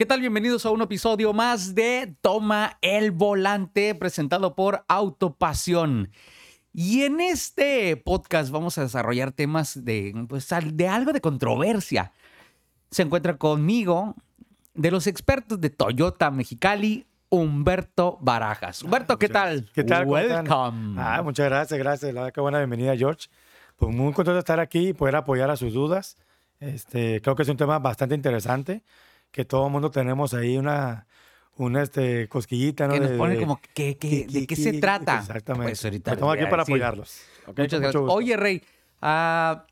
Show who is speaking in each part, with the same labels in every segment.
Speaker 1: ¿Qué tal? Bienvenidos a un episodio más de Toma el Volante, presentado por Autopasión. Y en este podcast vamos a desarrollar temas de, pues, de algo de controversia. Se encuentra conmigo de los expertos de Toyota Mexicali, Humberto Barajas. Humberto, ¿qué tal?
Speaker 2: ¿Qué tal?
Speaker 1: Welcome.
Speaker 2: Ah, muchas gracias, gracias. La verdad que buena bienvenida, George. Pues muy contento de estar aquí y poder apoyar a sus dudas. Este, creo que es un tema bastante interesante que todo el mundo tenemos ahí una, una este, cosquillita, ¿no?
Speaker 1: Que nos pone como, ¿qué, qué, ¿de qué se trata?
Speaker 2: Exactamente.
Speaker 1: Pues ahorita
Speaker 2: Estamos aquí para apoyarlos.
Speaker 1: Muchas
Speaker 2: Con
Speaker 1: gracias. Oye, Rey, ah,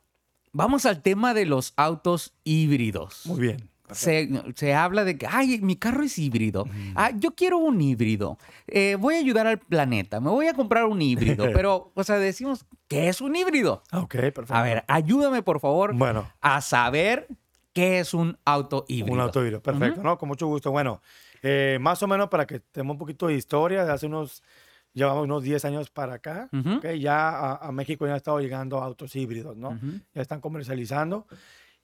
Speaker 1: vamos al tema de los autos híbridos.
Speaker 2: Muy bien.
Speaker 1: Se, se habla de que, ay, mi carro es híbrido. Ah, yo quiero un híbrido. Eh, voy a ayudar al planeta. Me voy a comprar un híbrido. Pero, o sea, decimos, ¿qué es un híbrido?
Speaker 2: Ok, perfecto.
Speaker 1: A ver, ayúdame, por favor,
Speaker 2: Bueno,
Speaker 1: a saber qué es un auto híbrido.
Speaker 2: un auto híbrido. Perfecto, ¿no? Con mucho gusto. Bueno, eh, más o menos para que tengamos un poquito de historia, de hace unos, llevamos unos 10 años para acá,
Speaker 1: Ujú.
Speaker 2: ¿ok? Ya a, a México ya han estado llegando autos híbridos, ¿no?
Speaker 1: Ujú.
Speaker 2: ya están comercializando.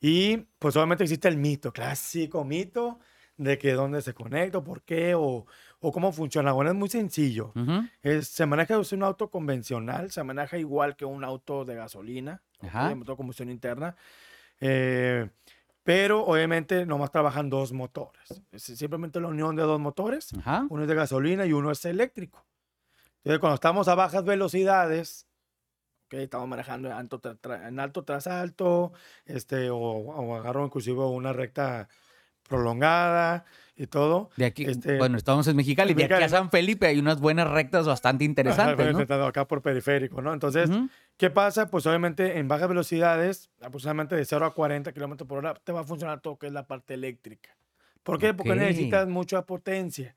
Speaker 2: Y pues obviamente existe el mito, clásico mito, de que dónde se conecta, por qué o, o cómo funciona. Bueno, es muy sencillo.
Speaker 1: Ujú.
Speaker 2: Es- se maneja es un auto convencional, se maneja igual que un auto de gasolina, motor de combustión interna. eh, pero obviamente nomás trabajan dos motores. Es simplemente la unión de dos motores.
Speaker 1: Ajá.
Speaker 2: Uno es de gasolina y uno es eléctrico. Entonces, cuando estamos a bajas velocidades, ok, estamos manejando en alto, tra- en alto tras alto, este, o, o agarro inclusive una recta prolongada y todo.
Speaker 1: De aquí,
Speaker 2: Este,
Speaker 1: bueno, estamos en Mexicali.
Speaker 2: en
Speaker 1: De aquí a
Speaker 2: Mexicali.
Speaker 1: San Felipe hay unas buenas rectas bastante interesantes, ¿no?
Speaker 2: acá por periférico, ¿no? Entonces,
Speaker 1: Ujú.
Speaker 2: ¿Qué pasa? Pues obviamente en bajas velocidades, aproximadamente de 0 a 40 kilómetros por hora, te va a funcionar todo lo que es la parte eléctrica. ¿Por qué? Porque
Speaker 1: Ok.
Speaker 2: necesitas mucha potencia.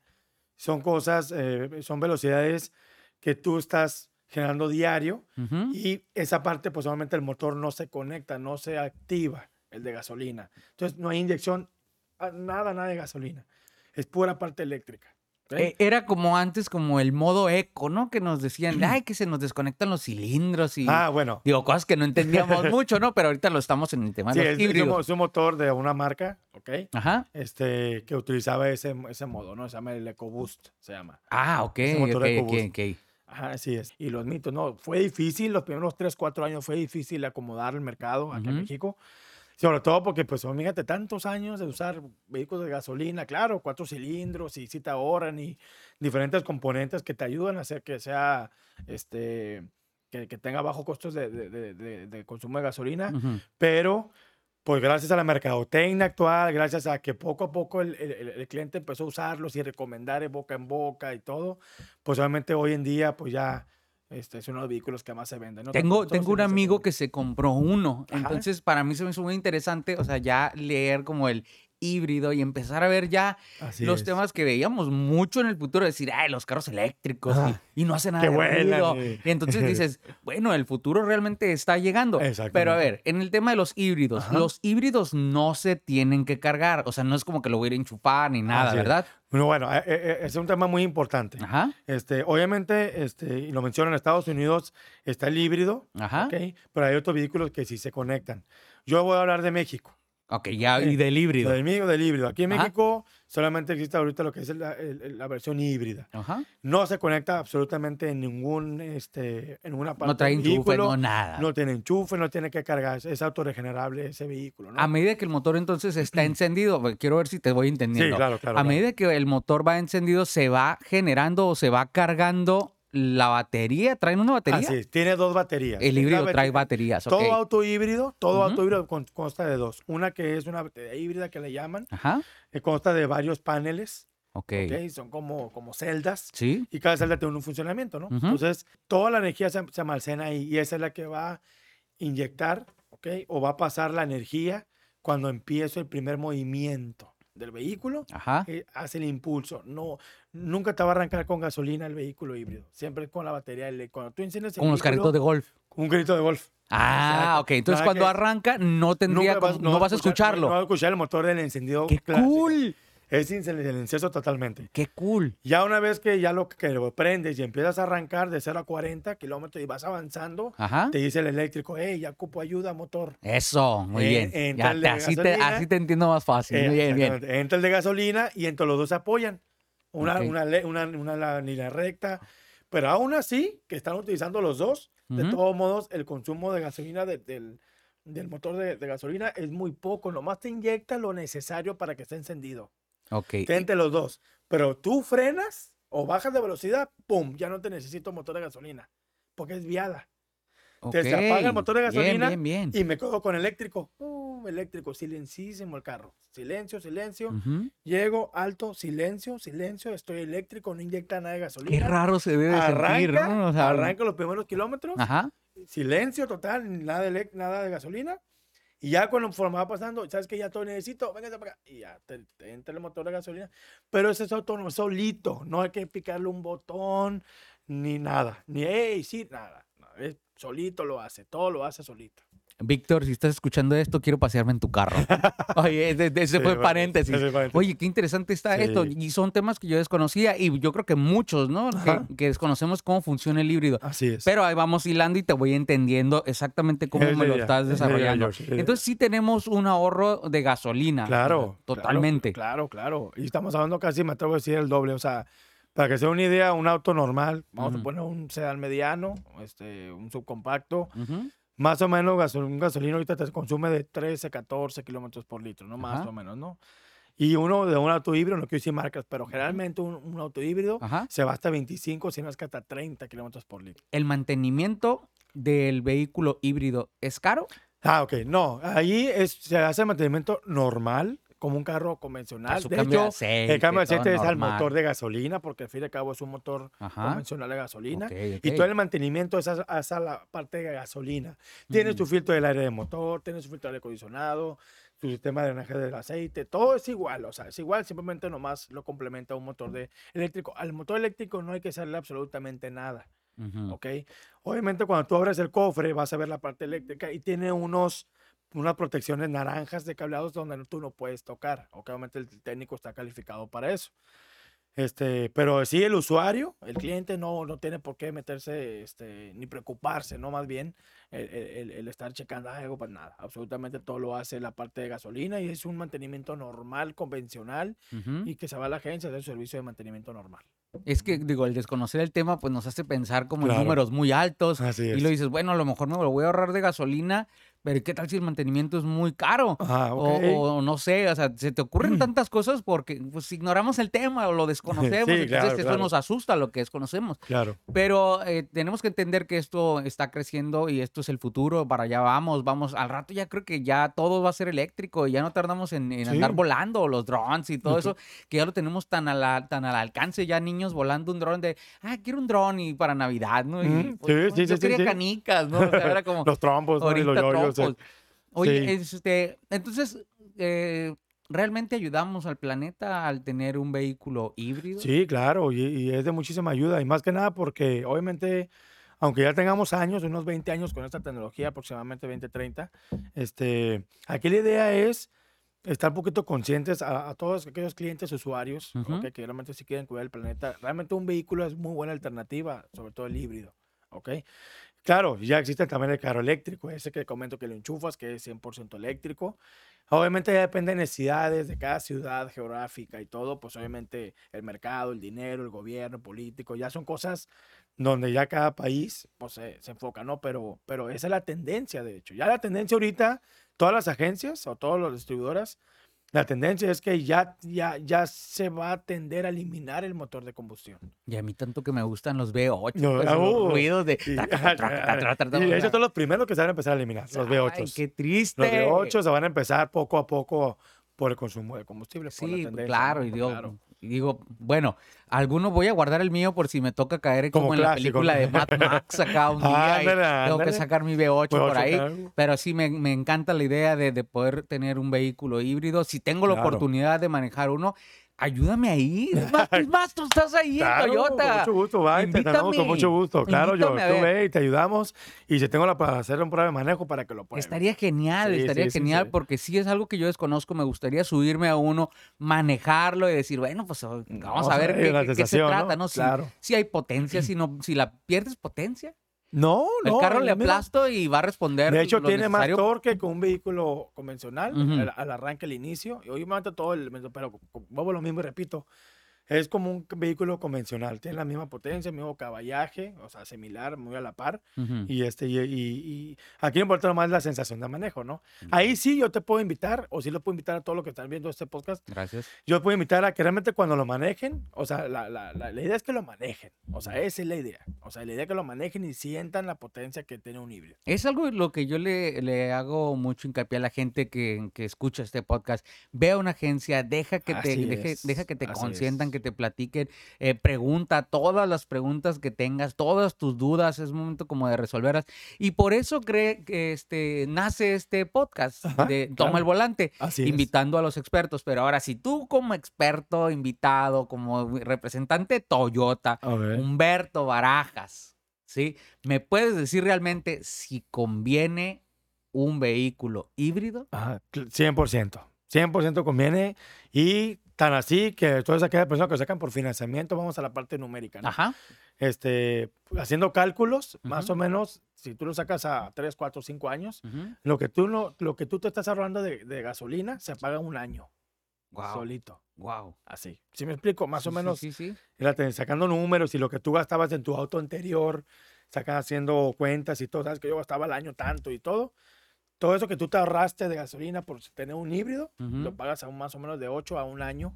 Speaker 2: Son cosas, eh, son velocidades que tú estás generando diario
Speaker 1: Ujú.
Speaker 2: y esa parte, pues obviamente el motor no se conecta, no se activa, el de gasolina. Entonces no hay inyección, a- nada, nada de gasolina. Es pura parte eléctrica.
Speaker 1: Eh, Era como antes, como el modo eco, ¿no? Que nos decían, ay, que se nos desconectan los cilindros y...
Speaker 2: ah, bueno.
Speaker 1: Digo, cosas que no entendíamos mucho, ¿no? Pero ahorita lo estamos en el tema
Speaker 2: Sí,
Speaker 1: de los
Speaker 2: es, es un, mo-
Speaker 1: híbridos.
Speaker 2: es un motor de una marca, ¿ok?
Speaker 1: Ajá.
Speaker 2: Este, que utilizaba ese, ese modo, ¿no? Se llama el EcoBoost, se llama.
Speaker 1: Ah, ok,
Speaker 2: Ese motor
Speaker 1: ok,
Speaker 2: de
Speaker 1: ok,
Speaker 2: EcoBoost.
Speaker 1: ok.
Speaker 2: Ajá, así es. Y los mitos, no, fue difícil, los primeros 3, 4 años fue difícil acomodar el mercado aquí en
Speaker 1: Ujú.
Speaker 2: México. Sobre todo porque, pues, fíjate, tantos años de usar vehículos de gasolina, claro, cuatro cilindros y si te ahorran y diferentes componentes que te ayudan a hacer que sea, este, que, que tenga bajo costos de, de- de- de- consumo de gasolina
Speaker 1: Ujú.
Speaker 2: pero pues gracias a la mercadotecnia actual, gracias a que poco a poco el, el- el- cliente empezó a usarlos y recomendar de boca en boca y todo, pues obviamente hoy en día pues ya este, es uno de los vehículos que más se venden. ¿no?
Speaker 1: Tengo, tengo un amigo que se compró uno.
Speaker 2: Ajá.
Speaker 1: Entonces, para mí se me hizo muy interesante, o sea, ya leer como el híbrido y empezar a ver ya
Speaker 2: Así
Speaker 1: los
Speaker 2: es.
Speaker 1: temas que veíamos mucho en el futuro, decir, ay, los carros eléctricos y- no hacen nada ruido".
Speaker 2: y-
Speaker 1: entonces dices, bueno, el futuro realmente está llegando. Pero a ver, en el tema de los híbridos,
Speaker 2: Ajá.
Speaker 1: los híbridos no se tienen que cargar, o sea, no es como que lo voy a ir a enchufar ni nada,
Speaker 2: Así es.
Speaker 1: ¿verdad?
Speaker 2: Bueno, bueno, eh, eh, es un tema muy importante.
Speaker 1: Ajá,
Speaker 2: Este, obviamente, este, y lo mencionan en Estados Unidos, está el híbrido,
Speaker 1: ajá.
Speaker 2: ¿ok? pero hay otros vehículos que sí se conectan. Yo voy a hablar de México.
Speaker 1: Ok, ya,
Speaker 2: Sí,
Speaker 1: y del híbrido.
Speaker 2: Del mío, del híbrido. Aquí en
Speaker 1: Ajá.
Speaker 2: México solamente existe ahorita lo que es la, el- la versión híbrida.
Speaker 1: Ajá.
Speaker 2: No se conecta absolutamente en ningún, este, en ninguna parte
Speaker 1: No trae
Speaker 2: del
Speaker 1: enchufe,
Speaker 2: vehículo.
Speaker 1: no nada.
Speaker 2: No tiene enchufe, no tiene que cargar, es- autorregenerable ese vehículo, ¿no?
Speaker 1: A medida que el motor entonces está encendido, quiero ver si te voy
Speaker 2: sí,
Speaker 1: entendiendo.
Speaker 2: claro, claro.
Speaker 1: a
Speaker 2: claro.
Speaker 1: medida que el motor va encendido, se va generando o se va cargando la batería. ¿Traen una batería?
Speaker 2: Así es, tiene dos baterías.
Speaker 1: El híbrido trae baterías.
Speaker 2: Todo auto híbrido, todo
Speaker 1: Ujú.
Speaker 2: auto híbrido con- consta de dos. Una que es una batería híbrida que le llaman,
Speaker 1: Ajá,
Speaker 2: que consta de varios paneles,
Speaker 1: ok.
Speaker 2: ¿ok? Son como, como celdas.
Speaker 1: Sí,
Speaker 2: y cada celda tiene un funcionamiento, ¿no? Entonces, toda la energía se, se almacena ahí y esa es la que va a inyectar, ¿ok? O va a pasar la energía cuando empieza el primer movimiento del vehículo,
Speaker 1: ajá.
Speaker 2: eh, hace el impulso. No, nunca te va a arrancar con gasolina el vehículo híbrido, siempre con la batería. Cuando tú enciendes el
Speaker 1: Como los carritos de golf.
Speaker 2: Un grito de golf.
Speaker 1: Ah,
Speaker 2: Exacto.
Speaker 1: ok. Entonces
Speaker 2: Nada
Speaker 1: cuando
Speaker 2: que-
Speaker 1: arranca no tendría,
Speaker 2: Nunca
Speaker 1: como- no, vas a
Speaker 2: escuchar-
Speaker 1: escucharlo.
Speaker 2: No, vas a escuchar el motor del encendido
Speaker 1: ¡Qué
Speaker 2: clásico.
Speaker 1: cool!
Speaker 2: Es silencioso totalmente.
Speaker 1: Qué cool.
Speaker 2: Ya una vez que ya lo que lo prendes y empiezas a arrancar de 0 a 40 kilómetros y vas avanzando,
Speaker 1: Ajá.
Speaker 2: te dice el eléctrico, hey, ya ocupo ayuda, motor.
Speaker 1: Eso, muy
Speaker 2: Eh,
Speaker 1: bien.
Speaker 2: entra
Speaker 1: Ya
Speaker 2: el de
Speaker 1: así, te, así te entiendo más fácil.
Speaker 2: Eh,
Speaker 1: Muy bien, bien.
Speaker 2: Entra el de gasolina y entre los dos se apoyan. Una,
Speaker 1: Ok.
Speaker 2: una, una, línea recta. Pero aún así, que están utilizando los dos, de todos modos, el consumo de gasolina de- del, del motor de, de gasolina es muy poco. Nomás te inyecta lo necesario para que esté encendido.
Speaker 1: Ok.
Speaker 2: Entre los dos. Pero tú frenas o bajas de velocidad, ¡pum! Ya no te necesito motor de gasolina. Porque es viada. Te se apaga el motor de gasolina
Speaker 1: Bien, bien,
Speaker 2: Y me quedo con eléctrico. ¡Pum! eléctrico. Silencísimo el carro. Silencio, silencio.
Speaker 1: bien. Ujú.
Speaker 2: Llego, alto, silencio, silencio. Estoy eléctrico, no inyecta nada de gasolina.
Speaker 1: Qué raro se debe sentir,
Speaker 2: Arranca,
Speaker 1: ¿no? O sea,
Speaker 2: arranca los primeros kilómetros.
Speaker 1: Ajá.
Speaker 2: Silencio total, nada de, nada de gasolina. Y ya cuando conforme va pasando, sabes que ya todo necesito, véngase para acá. Y ya te, te entra el motor de gasolina. Pero ese es autónomo, solito. No hay que picarle un botón, ni nada. Ni, hey, sí, nada. No, es solito lo hace, todo lo hace solito.
Speaker 1: Víctor, si estás escuchando esto, quiero pasearme en tu carro. Oye, ese, ese
Speaker 2: Sí,
Speaker 1: fue
Speaker 2: bueno,
Speaker 1: paréntesis.
Speaker 2: ese paréntesis.
Speaker 1: Oye, qué interesante está esto.
Speaker 2: Sí.
Speaker 1: Y son temas que yo desconocía y yo creo que muchos, ¿no? Que, que desconocemos cómo funciona el híbrido.
Speaker 2: Así es.
Speaker 1: Pero ahí vamos hilando y te voy entendiendo exactamente cómo me lo
Speaker 2: idea,
Speaker 1: estás desarrollando.
Speaker 2: Idea.
Speaker 1: Entonces sí tenemos un ahorro de gasolina.
Speaker 2: Claro.
Speaker 1: Totalmente.
Speaker 2: Claro, claro. Y estamos hablando casi, me atrevo a decir, el doble. O sea, para que sea una idea, un auto normal, vamos
Speaker 1: Ujú.
Speaker 2: a poner un sedán mediano, este, un subcompacto,
Speaker 1: Ujú.
Speaker 2: Más o menos gasol- un gasolina ahorita te consume de 13, 14 kilómetros por litro, ¿no? Más
Speaker 1: Ajá.
Speaker 2: o menos, ¿no? Y uno de un auto híbrido, no quiero decir marcas, pero generalmente un, un auto híbrido
Speaker 1: Ajá.
Speaker 2: se va hasta 25, si no es que hasta 30 kilómetros por litro.
Speaker 1: ¿El mantenimiento del vehículo híbrido es caro?
Speaker 2: Ah, ok. No, ahí es, se hace mantenimiento normal, como un carro convencional.
Speaker 1: su
Speaker 2: De
Speaker 1: cambio de
Speaker 2: hecho,
Speaker 1: aceite,
Speaker 2: el cambio de aceite es al
Speaker 1: normal.
Speaker 2: motor de gasolina, porque al fin y al cabo es un motor
Speaker 1: Ajá.
Speaker 2: convencional de gasolina.
Speaker 1: Ok,
Speaker 2: Y
Speaker 1: ok.
Speaker 2: todo el mantenimiento es a, es a la parte de gasolina. Tienes tu
Speaker 1: Ujú.
Speaker 2: filtro del aire de motor, tienes tu filtro de aire acondicionado, tu sistema de drenaje del aceite, todo es igual, o sea, es igual, simplemente nomás lo complementa un motor de eléctrico. Al motor eléctrico no hay que hacerle absolutamente nada. ¿ok? Obviamente cuando tú abres el cofre vas a ver la parte eléctrica y tiene unos unas protecciones naranjas de cableados donde tú no puedes tocar. Obviamente el técnico está calificado para eso. Este, pero sí, el usuario, el cliente no, no tiene por qué meterse este, ni preocuparse, ¿no? Más bien el, el- el- estar checando "Ah, algo, pues nada. Absolutamente todo lo hace la parte de gasolina y es un mantenimiento normal, convencional
Speaker 1: Ujú.
Speaker 2: y que se va a la agencia de servicio de mantenimiento normal.
Speaker 1: Es que, digo, el desconocer el tema, pues nos hace pensar como en
Speaker 2: Claro.
Speaker 1: números muy altos.
Speaker 2: Así
Speaker 1: Y lo dices, bueno, a lo mejor me lo voy a ahorrar de gasolina, pero ¿qué tal si el mantenimiento es muy caro?
Speaker 2: Ajá,
Speaker 1: O, no sé, o sea, se te ocurren tantas cosas porque pues ignoramos el tema o lo desconocemos,
Speaker 2: Sí,
Speaker 1: entonces
Speaker 2: claro,
Speaker 1: esto
Speaker 2: claro.
Speaker 1: nos asusta lo que desconocemos.
Speaker 2: Claro.
Speaker 1: Pero eh, tenemos que entender que esto está creciendo y esto es el futuro, para allá vamos, vamos, al rato ya creo que ya todo va a ser eléctrico y ya no tardamos en, en andar volando, los drones y todo eso, que ya lo tenemos tan, a la- tan al alcance, ya niños volando un dron de, ah, quiero un dron y para Navidad, ¿no? Y,
Speaker 2: Ujú,
Speaker 1: pues,
Speaker 2: sí, sí,
Speaker 1: yo
Speaker 2: sí,
Speaker 1: quería canicas, ¿no? O sea, era como,
Speaker 2: Los trompos, ¿no? y los yoyos,
Speaker 1: Oye,
Speaker 2: Sí.
Speaker 1: este, entonces, eh, ¿realmente ayudamos al planeta al tener un vehículo híbrido?
Speaker 2: Sí, claro, y, y es de muchísima ayuda. Y más que nada porque obviamente, aunque ya tengamos años, unos 20 años con esta tecnología, aproximadamente 20, 30, este, aquí la idea es estar un poquito conscientes a, a todos aquellos clientes, usuarios, que realmente si quieren cuidar el planeta. Realmente un vehículo es muy buena alternativa, sobre todo el híbrido. ¿ok? Claro, ya existe también el carro eléctrico, ese que comento que lo enchufas, que es 100% eléctrico. Obviamente ya depende de necesidades de cada ciudad geográfica y todo, pues obviamente el mercado, el dinero, el gobierno, político, ya son cosas donde ya cada país pues, se, se enfoca, ¿no? Pero, pero esa es la tendencia, de hecho. Ya la tendencia ahorita, todas las agencias o todas las distribuidoras, la tendencia es que ya, ya, ya se va a tender a eliminar el motor de combustión.
Speaker 1: Y a mí tanto que me gustan los V8,
Speaker 2: No,
Speaker 1: pues,
Speaker 2: ah,
Speaker 1: los
Speaker 2: uh,
Speaker 1: ruidos de...
Speaker 2: Y,
Speaker 1: traca,
Speaker 2: y son los primeros que se van a empezar a eliminar, los V8.
Speaker 1: Ay, qué triste.
Speaker 2: Los V8 se van a empezar poco a poco por el consumo de combustible. por la
Speaker 1: Sí,
Speaker 2: tendencia,
Speaker 1: claro,
Speaker 2: ¿no?
Speaker 1: y
Speaker 2: Pues
Speaker 1: digo,
Speaker 2: claro.
Speaker 1: Y digo, bueno, alguno voy a guardar el mío por si me toca caer como,
Speaker 2: Como
Speaker 1: en la película de Mad Max acá un día y tengo que sacar mi V8 por
Speaker 2: V8,
Speaker 1: ahí.
Speaker 2: claro.
Speaker 1: Pero sí me, me encanta la idea de, de poder tener un vehículo híbrido. Si tengo la
Speaker 2: Claro.
Speaker 1: oportunidad de manejar uno, ayúdame ahí. Es más, es más, tú estás ahí
Speaker 2: Claro,
Speaker 1: en Toyota.
Speaker 2: Con mucho gusto, va, te tratamos con
Speaker 1: Invítame.
Speaker 2: mucho gusto. Claro, yo,
Speaker 1: Invítame a
Speaker 2: tú ve y te ayudamos. Y si tengo la para hacer un prueba de manejo para que lo pruebes.
Speaker 1: Estaría genial,
Speaker 2: Sí,
Speaker 1: estaría
Speaker 2: sí,
Speaker 1: genial
Speaker 2: sí.
Speaker 1: porque sí es algo que yo desconozco. Me gustaría subirme a uno, manejarlo y decir, bueno, pues vamos,
Speaker 2: Vamos
Speaker 1: a
Speaker 2: a
Speaker 1: ver qué, qué- se trata,
Speaker 2: ¿no?
Speaker 1: ¿no? Si,
Speaker 2: Claro.
Speaker 1: si hay potencia, si, no, si la pierdes potencia,
Speaker 2: No, no.
Speaker 1: el carro le
Speaker 2: mira,
Speaker 1: aplasto y va a responder.
Speaker 2: De hecho, tiene más torque que un vehículo convencional al, al arranque, al inicio. Y hoy me mata todo el. Pero vuelvo lo mismo y repito. Es como un vehículo convencional. Tiene la misma potencia, el mismo caballaje, o sea, similar, muy a la par. Y, este, y, y- y aquí importa más la sensación de manejo, ¿no? Ahí sí yo te puedo invitar, o sí lo puedo invitar a todos los que están viendo este podcast.
Speaker 1: Gracias.
Speaker 2: Yo puedo invitar a que realmente cuando lo manejen, o sea, la, la, la, la idea es que lo manejen. O sea, esa es la idea. O sea, la idea es que lo manejen y sientan la potencia que tiene un híbrido.
Speaker 1: Es algo lo que yo le, le hago mucho hincapié a la gente que, que escucha este podcast. Ve a una agencia, deja que te, deje- deja que te
Speaker 2: así
Speaker 1: consientan,
Speaker 2: es.
Speaker 1: que te platiquen, eh, pregunta todas las preguntas que tengas, todas tus dudas, es momento como de resolverlas. Y por eso cree que este, nace este podcast
Speaker 2: Ajá,
Speaker 1: de Toma
Speaker 2: claro.
Speaker 1: el Volante,
Speaker 2: Así es.
Speaker 1: invitando a los expertos. Pero ahora, si tú como experto, invitado, como representante Toyota. Humberto Barajas, ¿sí? ¿Me puedes decir realmente si conviene un vehículo híbrido?
Speaker 2: Ajá, cl- 100%. 100% conviene. Y tan así que todas aquellas personas que lo sacan por financiamiento, vamos a la parte numérica. ¿no?
Speaker 1: Ajá.
Speaker 2: Este, haciendo cálculos, más
Speaker 1: Ujú.
Speaker 2: o menos, si tú lo sacas a 3, 4, 5 años,
Speaker 1: ujú.
Speaker 2: lo que tú, no, lo que tú te estás ahorrando de, de gasolina se paga un año.
Speaker 1: Guau,
Speaker 2: Solito.
Speaker 1: guau.
Speaker 2: Así. ¿Sí me explico? Más
Speaker 1: Sí,
Speaker 2: o
Speaker 1: sí,
Speaker 2: menos
Speaker 1: Sí, sí.
Speaker 2: Sacando números y lo que tú gastabas en tu auto anterior, sacas haciendo cuentas y todo, sabes que yo gastaba al año tanto y todo. Todo eso que tú te ahorraste de gasolina por tener un híbrido, lo
Speaker 1: Ujú.
Speaker 2: pagas a un más o menos de 8 a un año.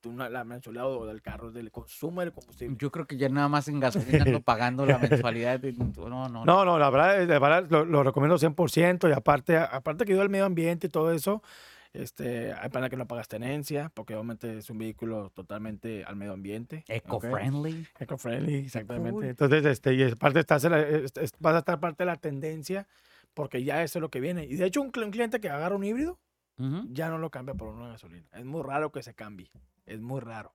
Speaker 2: Tú, la mensualidad o del carro, del consumo del combustible.
Speaker 1: Yo creo que ya nada más en gasolina ando pagando la mensualidad. de- No, no,
Speaker 2: No, no, la verdad, la verdad lo, lo recomiendo 100% y aparte, aparte que ayuda al medio ambiente y todo eso, este, hay para que no pagas tenencia, porque obviamente es un vehículo totalmente al medio ambiente.
Speaker 1: Eco-friendly.
Speaker 2: Eco-friendly, exactamente.
Speaker 1: cool.
Speaker 2: Entonces, este, y aparte estás en la- vas a estar parte de la tendencia porque ya eso es lo que viene. Y de hecho, un, un cliente que agarra un híbrido
Speaker 1: Ujú.
Speaker 2: ya no lo cambia por uno de gasolina. Es muy raro que se cambie. Es muy raro.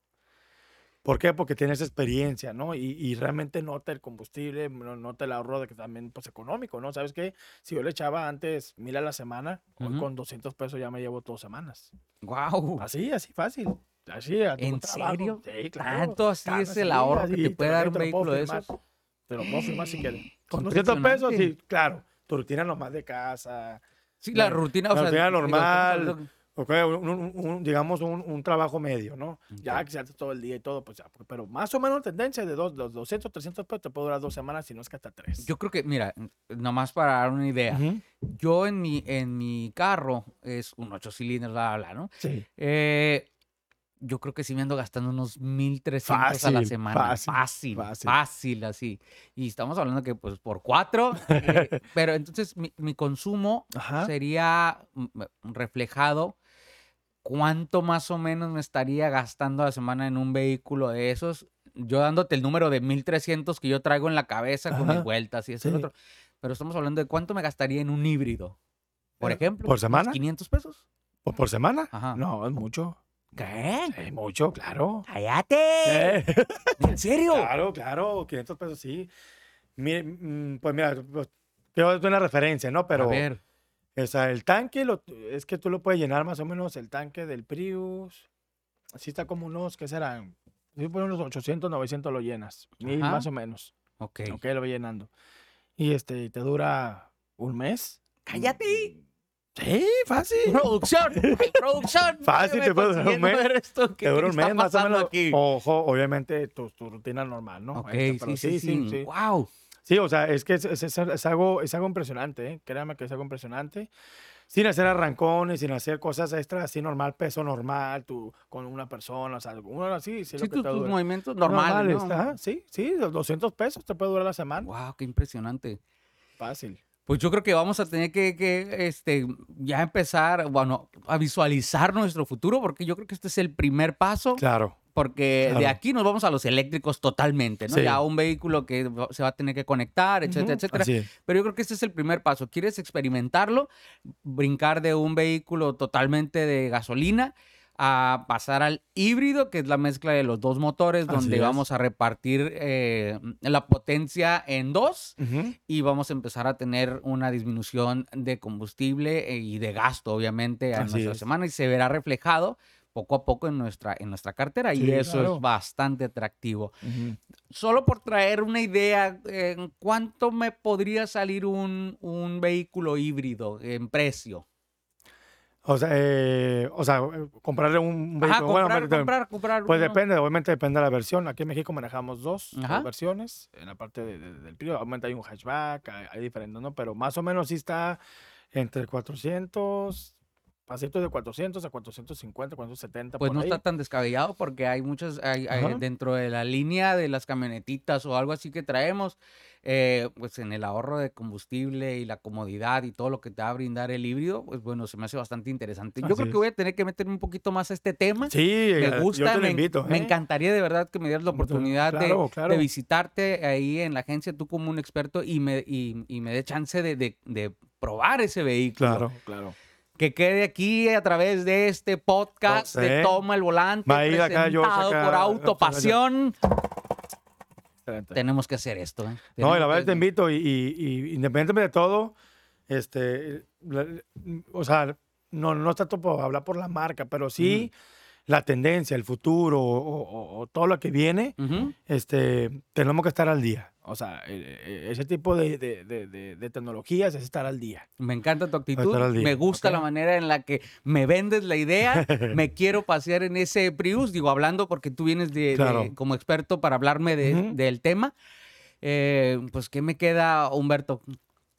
Speaker 2: ¿Por qué? Porque tienes experiencia, ¿no? Y, y realmente nota el combustible, no- nota el ahorro de que también, pues, económico, ¿no? ¿Sabes qué? Si yo le echaba antes mil a la semana, hoy
Speaker 1: Ujú.
Speaker 2: con 200 pesos ya me llevo dos semanas.
Speaker 1: Guau.
Speaker 2: Así, así fácil. Así, a
Speaker 1: ¿En
Speaker 2: trabajo.
Speaker 1: serio?
Speaker 2: Sí, claro.
Speaker 1: Tanto así es el
Speaker 2: así,
Speaker 1: ahorro que
Speaker 2: así,
Speaker 1: te puede dar un vehículo de esos.
Speaker 2: Te lo puedo firmar si quieres. Con
Speaker 1: Qué
Speaker 2: 200 pesos, sí, claro. Tu rutina nomás de casa.
Speaker 1: Sí, la
Speaker 2: la-
Speaker 1: rutina, o
Speaker 2: la
Speaker 1: sea,
Speaker 2: rutina
Speaker 1: digo,
Speaker 2: normal, Ok, un- un- un- digamos un, trabajo medio, ¿no? Ya que se hace todo el día y todo, pues ya. Pero más o menos tendencia de dos, los 200, 300 pesos te puede durar dos semanas, si no es que hasta tres.
Speaker 1: Yo creo que, mira, nomás para dar una idea, yo en mi, en mi carro es un 8 cilindros, bla, bla, bla, ¿no?
Speaker 2: Sí.
Speaker 1: Eh, yo creo que sí me ando gastando unos 1300 a la semana.
Speaker 2: fácil,
Speaker 1: Fácil, fácil,
Speaker 2: fácil.
Speaker 1: así. Y estamos hablando que, pues, por cuatro. eh, pero entonces mi, mi consumo
Speaker 2: Ajá.
Speaker 1: sería mm, reflejado cuánto más o menos me estaría gastando a la semana en un vehículo de esos. Yo dándote el número de 1300 que yo traigo en la cabeza con mis vueltas y eso y
Speaker 2: sí.
Speaker 1: otro. Pero estamos hablando de cuánto me gastaría en un híbrido. Por
Speaker 2: Eh,
Speaker 1: ejemplo,
Speaker 2: ¿por semana?
Speaker 1: 500 pesos.
Speaker 2: ¿Por, por semana?
Speaker 1: Ajá.
Speaker 2: No, es mucho.
Speaker 1: ¿Qué?
Speaker 2: Es mucho, claro.
Speaker 1: ¡Cállate!
Speaker 2: Eh,
Speaker 1: ¿En serio?
Speaker 2: Claro, claro, 500 pesos sí. Mire, mm, pues mira, pues, quiero darte una referencia, ¿no? Pero
Speaker 1: a ver,
Speaker 2: O sea, el tanque lo- es que tú lo puedes llenar más o menos el tanque del Prius. Así está como unos, ¿qué serán? Si pones unos 800, 900 lo llenas. Mil
Speaker 1: Ajá.
Speaker 2: más o menos.
Speaker 1: ok.
Speaker 2: Ok, lo voy llenando. Y este, te dura un mes.
Speaker 1: ¡Cállate!
Speaker 2: Sí, fácil.
Speaker 1: ¡Producción! ¡Producción!
Speaker 2: Fácil, te puede durar un mes.
Speaker 1: esto. ¿Qué,
Speaker 2: Te dura un mes más o menos.
Speaker 1: aquí?
Speaker 2: Ojo, obviamente tu, tu rutina normal, ¿no?
Speaker 1: ok,
Speaker 2: pero
Speaker 1: sí, sí, sí. ¡Wow!
Speaker 2: Sí, o sea, es que es, es- es- es algo, es algo impresionante, ¿eh? Créame que es algo impresionante. Sin hacer arrancones, sin hacer cosas extras, así normal, peso normal, tú con una persona, o sea, uno así, sí,
Speaker 1: Sí,
Speaker 2: lo que
Speaker 1: tus,
Speaker 2: te
Speaker 1: tus
Speaker 2: dura.
Speaker 1: movimientos normales, ¿no?
Speaker 2: ajá, sí, sí, los 200 pesos te puede durar la semana.
Speaker 1: ¡Wow! ¡Qué impresionante!
Speaker 2: Fácil.
Speaker 1: Pues yo creo que vamos a tener que, que, este, ya empezar, bueno, a visualizar nuestro futuro, porque yo creo que este es el primer paso,
Speaker 2: Claro.
Speaker 1: porque de aquí nos vamos a los eléctricos totalmente, ¿no?
Speaker 2: Sí.
Speaker 1: Ya un vehículo que se va a tener que conectar, etcétera, etcétera.
Speaker 2: así es.
Speaker 1: Pero yo creo que este es el primer paso. ¿Quieres experimentarlo? Brincar de un vehículo totalmente de gasolina a pasar al híbrido, que es la mezcla de los dos motores,
Speaker 2: Así
Speaker 1: donde
Speaker 2: es.
Speaker 1: vamos a repartir eh, la potencia en dos y vamos a empezar a tener una disminución de combustible eh, y de gasto, obviamente, a
Speaker 2: Así
Speaker 1: nuestra
Speaker 2: es.
Speaker 1: semana y se verá reflejado poco a poco en nuestra, en nuestra cartera y eso
Speaker 2: claro.
Speaker 1: es bastante atractivo. Solo por traer una idea, ¿en cuánto me podría salir un, un vehículo híbrido en precio?
Speaker 2: O sea, eh, o sea, eh, comprarle un vehículo.
Speaker 1: Ajá,
Speaker 2: bueno,
Speaker 1: comprar,
Speaker 2: te-
Speaker 1: comprar, comprar
Speaker 2: Pues
Speaker 1: uno.
Speaker 2: depende, obviamente depende de la versión. Aquí en México manejamos dos, versiones. En la parte de- de- del Prius, obviamente hay un hatchback, hay, hay diferentes, ¿no? Pero más o menos sí está entre 400, pasitos de 400 a 450, 470
Speaker 1: Pues
Speaker 2: por
Speaker 1: no
Speaker 2: ahí.
Speaker 1: está tan descabellado porque hay muchas, hay, hay
Speaker 2: Ajá.
Speaker 1: dentro de la línea de las camionetitas o algo así que traemos, eh, pues en el ahorro de combustible y la comodidad y todo lo que te va a brindar el híbrido, pues bueno, se me hace bastante interesante. Yo
Speaker 2: Así
Speaker 1: creo que voy a tener que meterme un poquito más a este tema.
Speaker 2: Sí, eh,
Speaker 1: Me
Speaker 2: yo
Speaker 1: gusta,
Speaker 2: te lo
Speaker 1: me,
Speaker 2: invito.
Speaker 1: me
Speaker 2: ¿eh?
Speaker 1: encantaría de verdad que me dieras la oportunidad de-
Speaker 2: claro,
Speaker 1: de, visitarte ahí en la agencia, tú como un experto, y me, y, y me dé chance de, de- de probar ese vehículo.
Speaker 2: Claro, claro.
Speaker 1: Que quede aquí a través de este podcast de. Toma el Volante,
Speaker 2: ir acá, yo
Speaker 1: presentado
Speaker 2: acá,
Speaker 1: por Autopasión.
Speaker 2: Excelente.
Speaker 1: Tenemos que hacer esto. ¿eh?
Speaker 2: No, y la verdad
Speaker 1: que-
Speaker 2: te invito, y, y- y independientemente de todo, este, la- o sea, no, no es tanto por hablar por la marca, pero sí la tendencia, el futuro o, o- o todo lo que viene, este, tenemos que estar al día. O sea, eh, eh, ese tipo de, de- de- de- de tecnologías es estar al día.
Speaker 1: Me encanta tu actitud. Me gusta la manera en la que me vendes la idea. me quiero pasear en ese Prius. Digo, hablando porque tú vienes de, de-
Speaker 2: Claro.
Speaker 1: como experto para hablarme del tema. Eh, pues, ¿qué me queda, Humberto?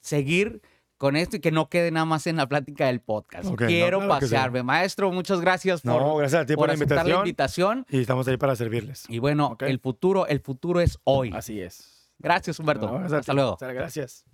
Speaker 1: Seguir con esto y que no quede nada más en la plática del podcast.
Speaker 2: No,
Speaker 1: quiero
Speaker 2: claro que sí.
Speaker 1: pasearme. Maestro, muchas gracias por,
Speaker 2: No, gracias a ti por, la
Speaker 1: aceptar la
Speaker 2: invitación. Y estamos ahí para servirles.
Speaker 1: Y bueno, el futuro, el futuro es hoy.
Speaker 2: Así es.
Speaker 1: Gracias, Humberto.
Speaker 2: No,
Speaker 1: Hasta
Speaker 2: ti.
Speaker 1: luego.
Speaker 2: Gracias.